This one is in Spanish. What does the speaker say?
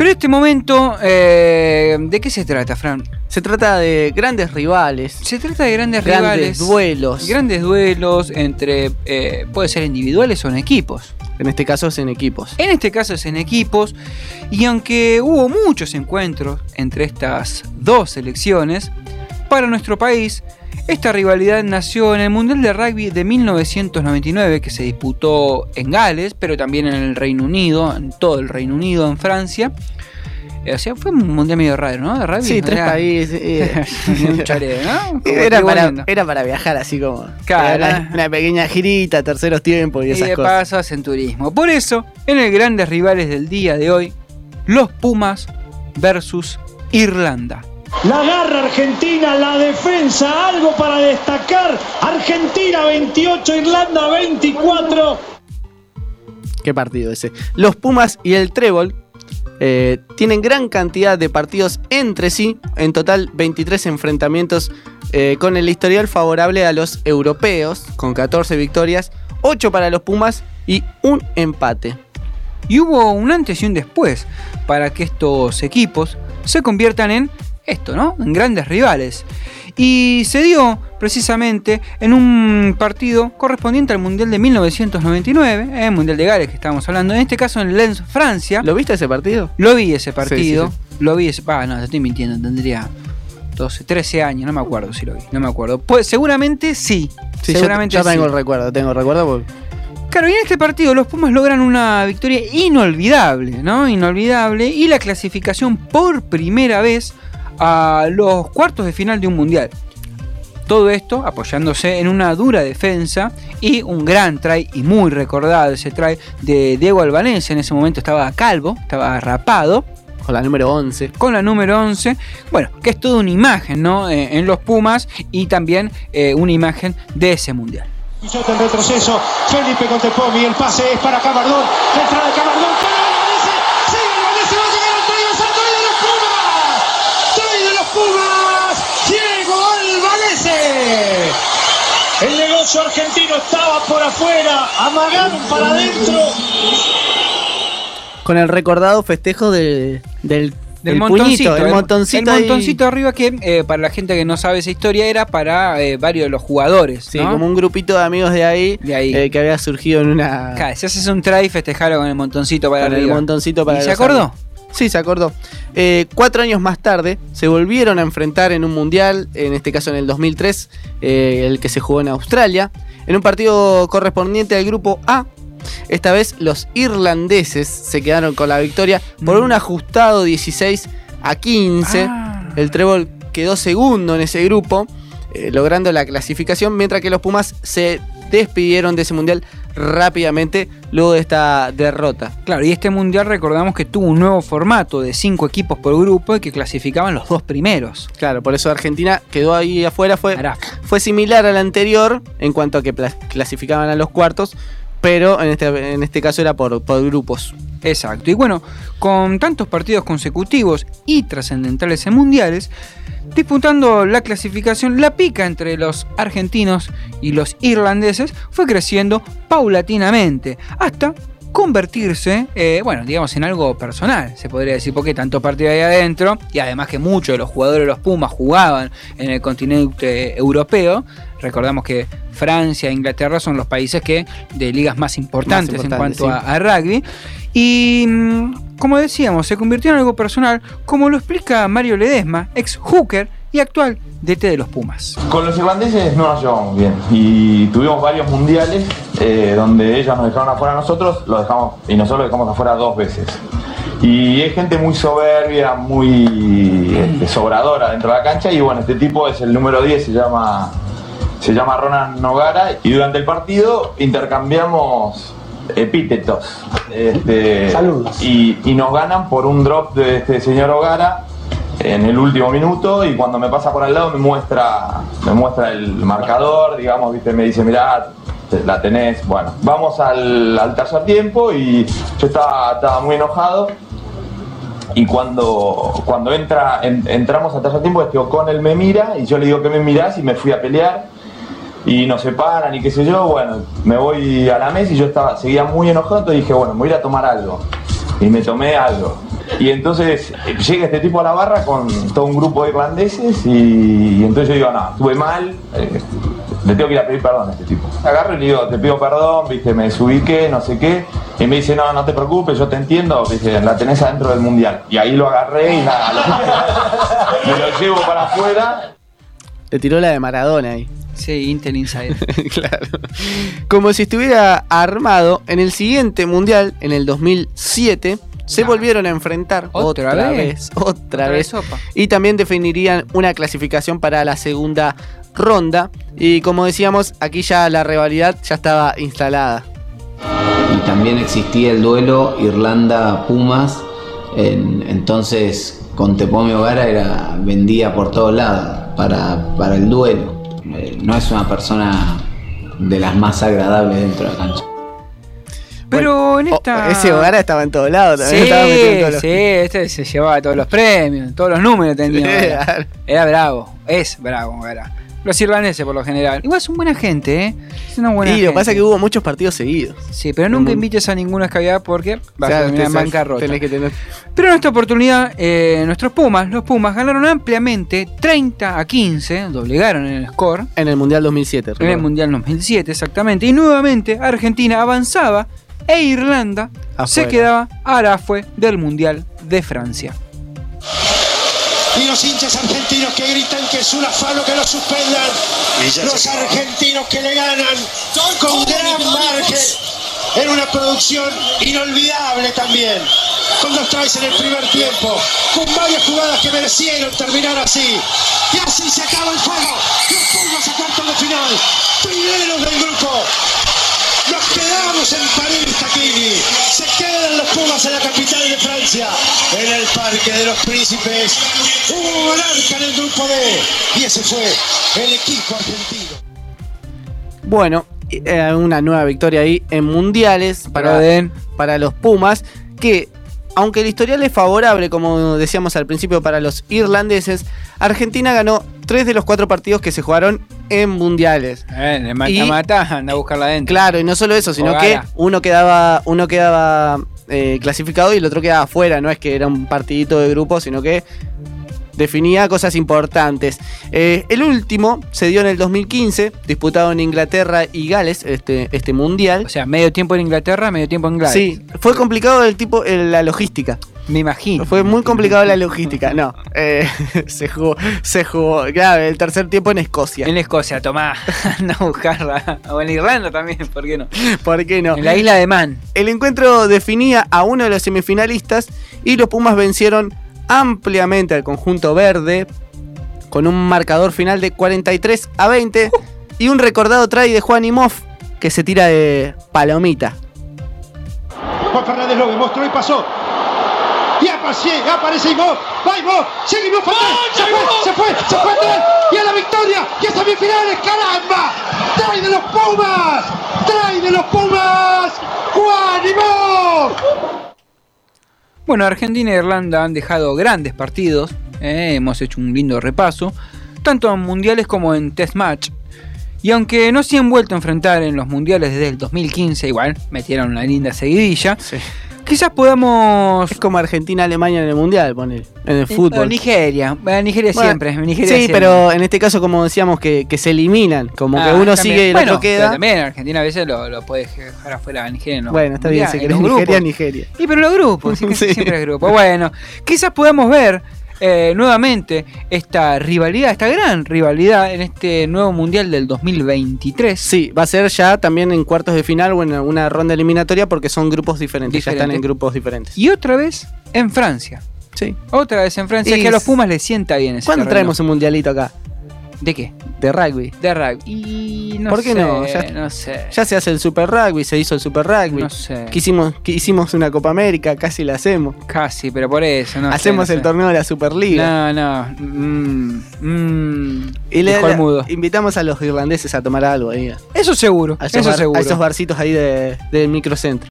Pero este momento, eh, ¿de qué se trata, Fran? Se trata de grandes rivales. Se trata de grandes, Grandes rivales. duelos. Grandes duelos entre, eh, puede ser individuales o en equipos. En este caso es en equipos. En este caso es en equipos. Y aunque hubo muchos encuentros entre estas dos selecciones, para nuestro país, esta rivalidad nació en el Mundial de Rugby de 1999, que se disputó en Gales, pero también en el Reino Unido, en todo el Reino Unido, en Francia. Eh, O sea, fue un mundial medio raro, ¿no? De rugby. Sí, tres países. eh. Era para, lindo. era para viajar así como. Claro. Una, una pequeña girita, terceros tiempos y Y esas de cosas. paso hacen turismo. Por eso, en el Grandes Rivales del día de hoy, los Pumas versus Irlanda. La garra argentina, la defensa, algo para destacar. Argentina 28, Irlanda 24. Qué partido ese. Los Pumas y el Trébol eh, tienen gran cantidad de partidos entre sí. En total, 23 enfrentamientos eh, con el historial favorable a los europeos, con 14 victorias, 8 para los Pumas y un empate. Y hubo un antes y un después para que estos equipos se conviertan en esto, ¿no? En grandes rivales. Y se dio precisamente en un partido correspondiente al Mundial de 1999, eh, el Mundial de Gales que estábamos hablando, en este caso en Lens, Francia. ¿Lo viste ese partido? Lo vi ese partido, Sí, lo vi ese... Ah, no, te estoy mintiendo, tendría 12, 13 años, no me acuerdo si lo vi, no me acuerdo. Pues seguramente sí, Sí, yo- seguramente yo, tengo sí. el recuerdo, tengo el recuerdo porque Claro, y en este partido los Pumas logran una victoria inolvidable, ¿no? Inolvidable y la clasificación por primera vez a los cuartos de final de un mundial. Todo esto apoyándose en una dura defensa y un gran try y muy recordado ese try de Diego Albanense. En ese momento estaba calvo, estaba rapado con la número 11. con la número 11. Bueno, que es toda una imagen, ¿no? Eh, en los Pumas y también eh, una imagen de ese mundial. Pisota en retroceso. Felipe con Tepomi. El pase es para entrada de Camardón. Para Albanese. Sigue Albanese. Va a llegar el try. Es el try de los Pumas. Try de los Pumas. Diego Albanese. El negocio argentino estaba por afuera. Amagaron para adentro. Con el recordado festejo de- del, Del del montoncito, puñito, el, montoncito. el ahí. montoncito arriba que eh, para la gente que no sabe esa historia era para eh, varios de los jugadores. Sí, ¿no? como un grupito de amigos de ahí, De ahí. eh, que había surgido en una. Claro, si haces un try, festejarlo con el montoncito para con el arriba. montoncito para ¿Y se acordó? amigos. Sí, se acordó. Eh, cuatro años más tarde se volvieron a enfrentar en un mundial, en este caso en el 2003, eh, el que se jugó en Australia, en un partido correspondiente al grupo A. Esta vez los irlandeses se quedaron con la victoria por Mm. un ajustado 16 a 15. Ah. El Trébol quedó segundo en ese grupo, eh, logrando la clasificación, mientras que los Pumas se despidieron de ese mundial rápidamente luego de esta derrota. Claro, y este mundial recordamos que tuvo un nuevo formato de cinco equipos por grupo y que clasificaban los dos primeros. Claro, por eso Argentina quedó ahí afuera. Fue, fue similar al anterior en cuanto a que clasificaban a los cuartos, pero en este, en este caso era por, por grupos. Exacto. Y bueno, con tantos partidos consecutivos y trascendentales en mundiales, disputando la clasificación, la pica entre los argentinos y los irlandeses fue creciendo paulatinamente hasta convertirse, eh, bueno, digamos en algo personal, se podría decir, porque tanto partido ahí adentro, y además que muchos de los jugadores de los Pumas jugaban en el continente europeo, recordamos que Francia e Inglaterra son los países que de ligas más importantes, en importantes, cuanto sí. a, a rugby, y mm, como decíamos, se convirtió en algo personal, como lo explica Mario Ledesma, ex hooker y actual DT de los Pumas. Con los irlandeses no nos llevamos bien y tuvimos varios mundiales eh, donde ellos nos dejaron afuera a nosotros, lo dejamos y nosotros lo dejamos afuera dos veces. Y es gente muy soberbia, muy este, sobradora dentro de la cancha y bueno, este tipo es el número 10, se llama, se llama Ronan Nogara y durante el partido intercambiamos epítetos este, Saludos. y, y nos ganan por un drop de este señor Ogara en el último minuto y cuando me pasa por al lado me muestra me muestra el marcador, digamos, viste, me dice, mirá, la tenés, bueno, vamos al, al tercer tiempo y yo estaba, estaba muy enojado. Y cuando, cuando entra, en- entramos al tercer tiempo, este O'Connell me mira y yo le digo que me mirás y me fui a pelear. Y nos separan y qué sé yo, bueno, me voy a la mesa y yo estaba, seguía muy enojado, entonces dije, bueno, me voy a a tomar algo. Y me tomé algo. Y entonces llega este tipo a la barra con todo un grupo de irlandeses y, y entonces yo digo, no, estuve mal, eh, le tengo que ir a pedir perdón a este tipo. Agarro y le digo, te pido perdón, viste, me desubiqué, no sé qué. Y me dice, no, no te preocupes, yo te entiendo, viste, la tenés adentro del mundial. Y ahí lo agarré y nada, lo- me lo llevo para afuera. Le tiró la de Maradona ahí. Sí, Intel Insider. claro. Como si estuviera armado, en el siguiente mundial, en el 2007, se volvieron a enfrentar ¿Otra vez? otra vez vez. sopa. Y también definirían una clasificación para la segunda ronda. Y como decíamos, aquí ya la rivalidad ya estaba instalada. y también existía el duelo Irlanda-Pumas, en- entonces con Tepomio Gara era, vendía por todos lados para, para el duelo. Eh, no es una persona de las más agradables dentro de la cancha. Pero en Oh, esta. ese hogar estaba en todos lados Sí, también. estaba metido en todos los- sí, este se llevaba todos los premios, todos los números tenía. Era bravo, es bravo, Gara. Los irlandeses por lo general. Igual son buena gente, ¿eh? Es una buena gente. lo que pasa es que hubo muchos partidos seguidos. Sí, pero nunca invites a ninguna escabiada porque vas O sea, a terminar en bancarrota. tenés que tener- Pero en esta oportunidad, eh, nuestros Pumas, los Pumas, ganaron ampliamente 30 a 15, doblegaron en el score. En el Mundial 2007. En el. Mundial 2007, exactamente. Y nuevamente Argentina avanzaba e Irlanda se Afuera. quedaba arafue del Mundial de Francia. Y los hinchas argentinos que gritan que es un afano que lo suspendan. Los argentinos que le ganan con gran margen en una producción inolvidable también. Con dos tries en el primer tiempo, con varias jugadas que merecieron terminar así. Y así se acaba el juego. Los Pumas a cuartos de final. Primeros del grupo. Nos quedamos en París, Taquini. Se quedan los Pumas en la capital de Francia, en el Parque de los Príncipes. Hubo monarca en el grupo D y ese fue el equipo argentino. Bueno, eh, una nueva victoria ahí en mundiales para, Para para los Pumas, que aunque el historial es favorable, como decíamos al principio, para los irlandeses, Argentina ganó tres de los cuatro partidos que se jugaron en mundiales. Eh, el Y- mata-mata, anda a buscarla adentro. Claro, y no solo eso, sino que uno quedaba, uno quedaba eh, clasificado y el otro quedaba afuera. No es que era un partidito de grupo, sino que definía cosas importantes. Eh, el último se dio en el 2015, disputado en Inglaterra y Gales, este, este mundial. O sea, medio tiempo en Inglaterra, medio tiempo en Gales. Sí, fue complicado el tipo, la logística. Me imagino. Fue muy complicado la logística. No, eh, se jugó, se jugó, claro, el tercer tiempo en Escocia. En Escocia, tomá, anda a buscarla. O en Irlanda también, ¿por qué no? ¿Por qué no? En la isla de Man. El encuentro definía a uno de los semifinalistas y los Pumas vencieron ampliamente al conjunto verde con un marcador final de 43 a 20 y un recordado try de Juan Moff que se tira de palomita. Juan Fernández lo demostró y pasó. Y aparece, aparece Imov. Va Imov. Sigue atrás. Se fue, se fue, se fue atrás. Y a la victoria. Y a semifinales. ¡Caramba! ¡Trae de los Pumas! ¡Trae de los Pumas! ¡Juan Imov! Bueno, Argentina e Irlanda han dejado grandes partidos. eh, hemos hecho un lindo repaso. Tanto en mundiales como en test match. Y aunque no se han vuelto a enfrentar en los mundiales desde el 2015, igual metieron una linda seguidilla. Quizás podamos. Es como Argentina-Alemania en el Mundial, ponele, en el Eh, fútbol. Nigeria. Bueno, Nigeria Bueno, siempre. Nigeria sí, siempre. pero en este caso, como decíamos, que, que se eliminan. Como que Ah, uno también. sigue y el Bueno, otro pero queda. También Argentina a veces lo, lo puede dejar afuera a Nigeria. ¿no? Bueno, está bien, si querés. Nigeria, Nigeria. Y pero los grupos, sí, casi Sí. siempre es grupo. Bueno, quizás podamos ver eh, nuevamente esta rivalidad, esta gran rivalidad en este nuevo mundial del 2023. Sí, va a ser ya también en cuartos de final o en alguna ronda eliminatoria porque son grupos diferentes, ya están en grupos diferentes. Y otra vez en Francia. Sí. Otra vez en Francia, Y que a los Pumas les sienta bien ese ¿Cuándo terreno. traemos un mundialito acá? ¿De qué? De rugby. De rugby. Y no ¿Por qué sé, no? Ya- no sé. Ya se hace el Super Rugby, se hizo el Super Rugby. No sé. Quisimos, hicimos una Copa América, casi la hacemos. Casi, pero por eso. No sé, Hacemos no el sé. torneo de la Superliga. No, no. Mm, mm, y le, mudo. invitamos a los irlandeses a tomar algo ahí. Eso seguro. A esos, Eso bar- seguro. a esos barcitos ahí de- del microcentro.